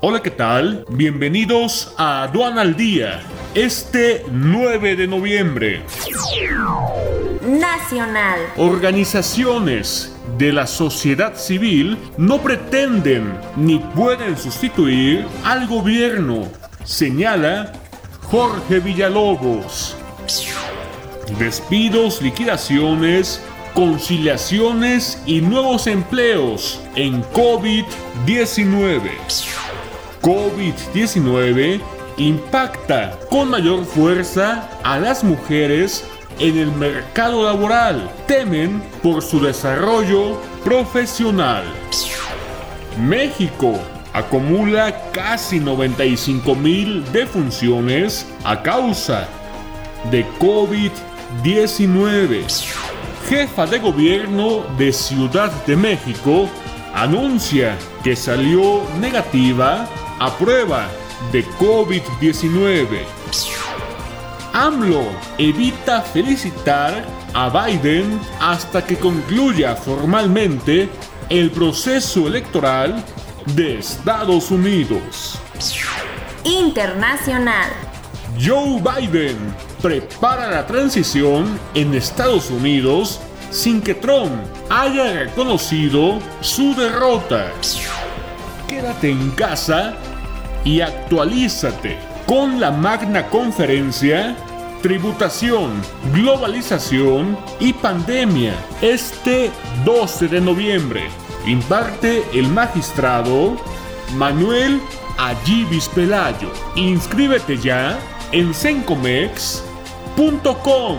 Hola, ¿qué tal? Bienvenidos a Aduana al Día, este 9 de noviembre. Nacional. Organizaciones de la sociedad civil no pretenden ni pueden sustituir al gobierno, señala Jorge Villalobos. Despidos, liquidaciones, conciliaciones y nuevos empleos en COVID-19. COVID-19 impacta con mayor fuerza a las mujeres en el mercado laboral. Temen por su desarrollo profesional. México acumula casi 95 mil defunciones a causa de COVID-19. Jefa de gobierno de Ciudad de México anuncia que salió negativa a prueba de COVID-19. AMLO evita felicitar a Biden hasta que concluya formalmente el proceso electoral de Estados Unidos. Internacional. Joe Biden prepara la transición en Estados Unidos sin que Trump haya reconocido su derrota. Quédate en casa y actualízate con la magna conferencia Tributación, Globalización y Pandemia este 12 de noviembre. Imparte el magistrado Manuel Ayibis Pelayo. Inscríbete ya en sencomex.com.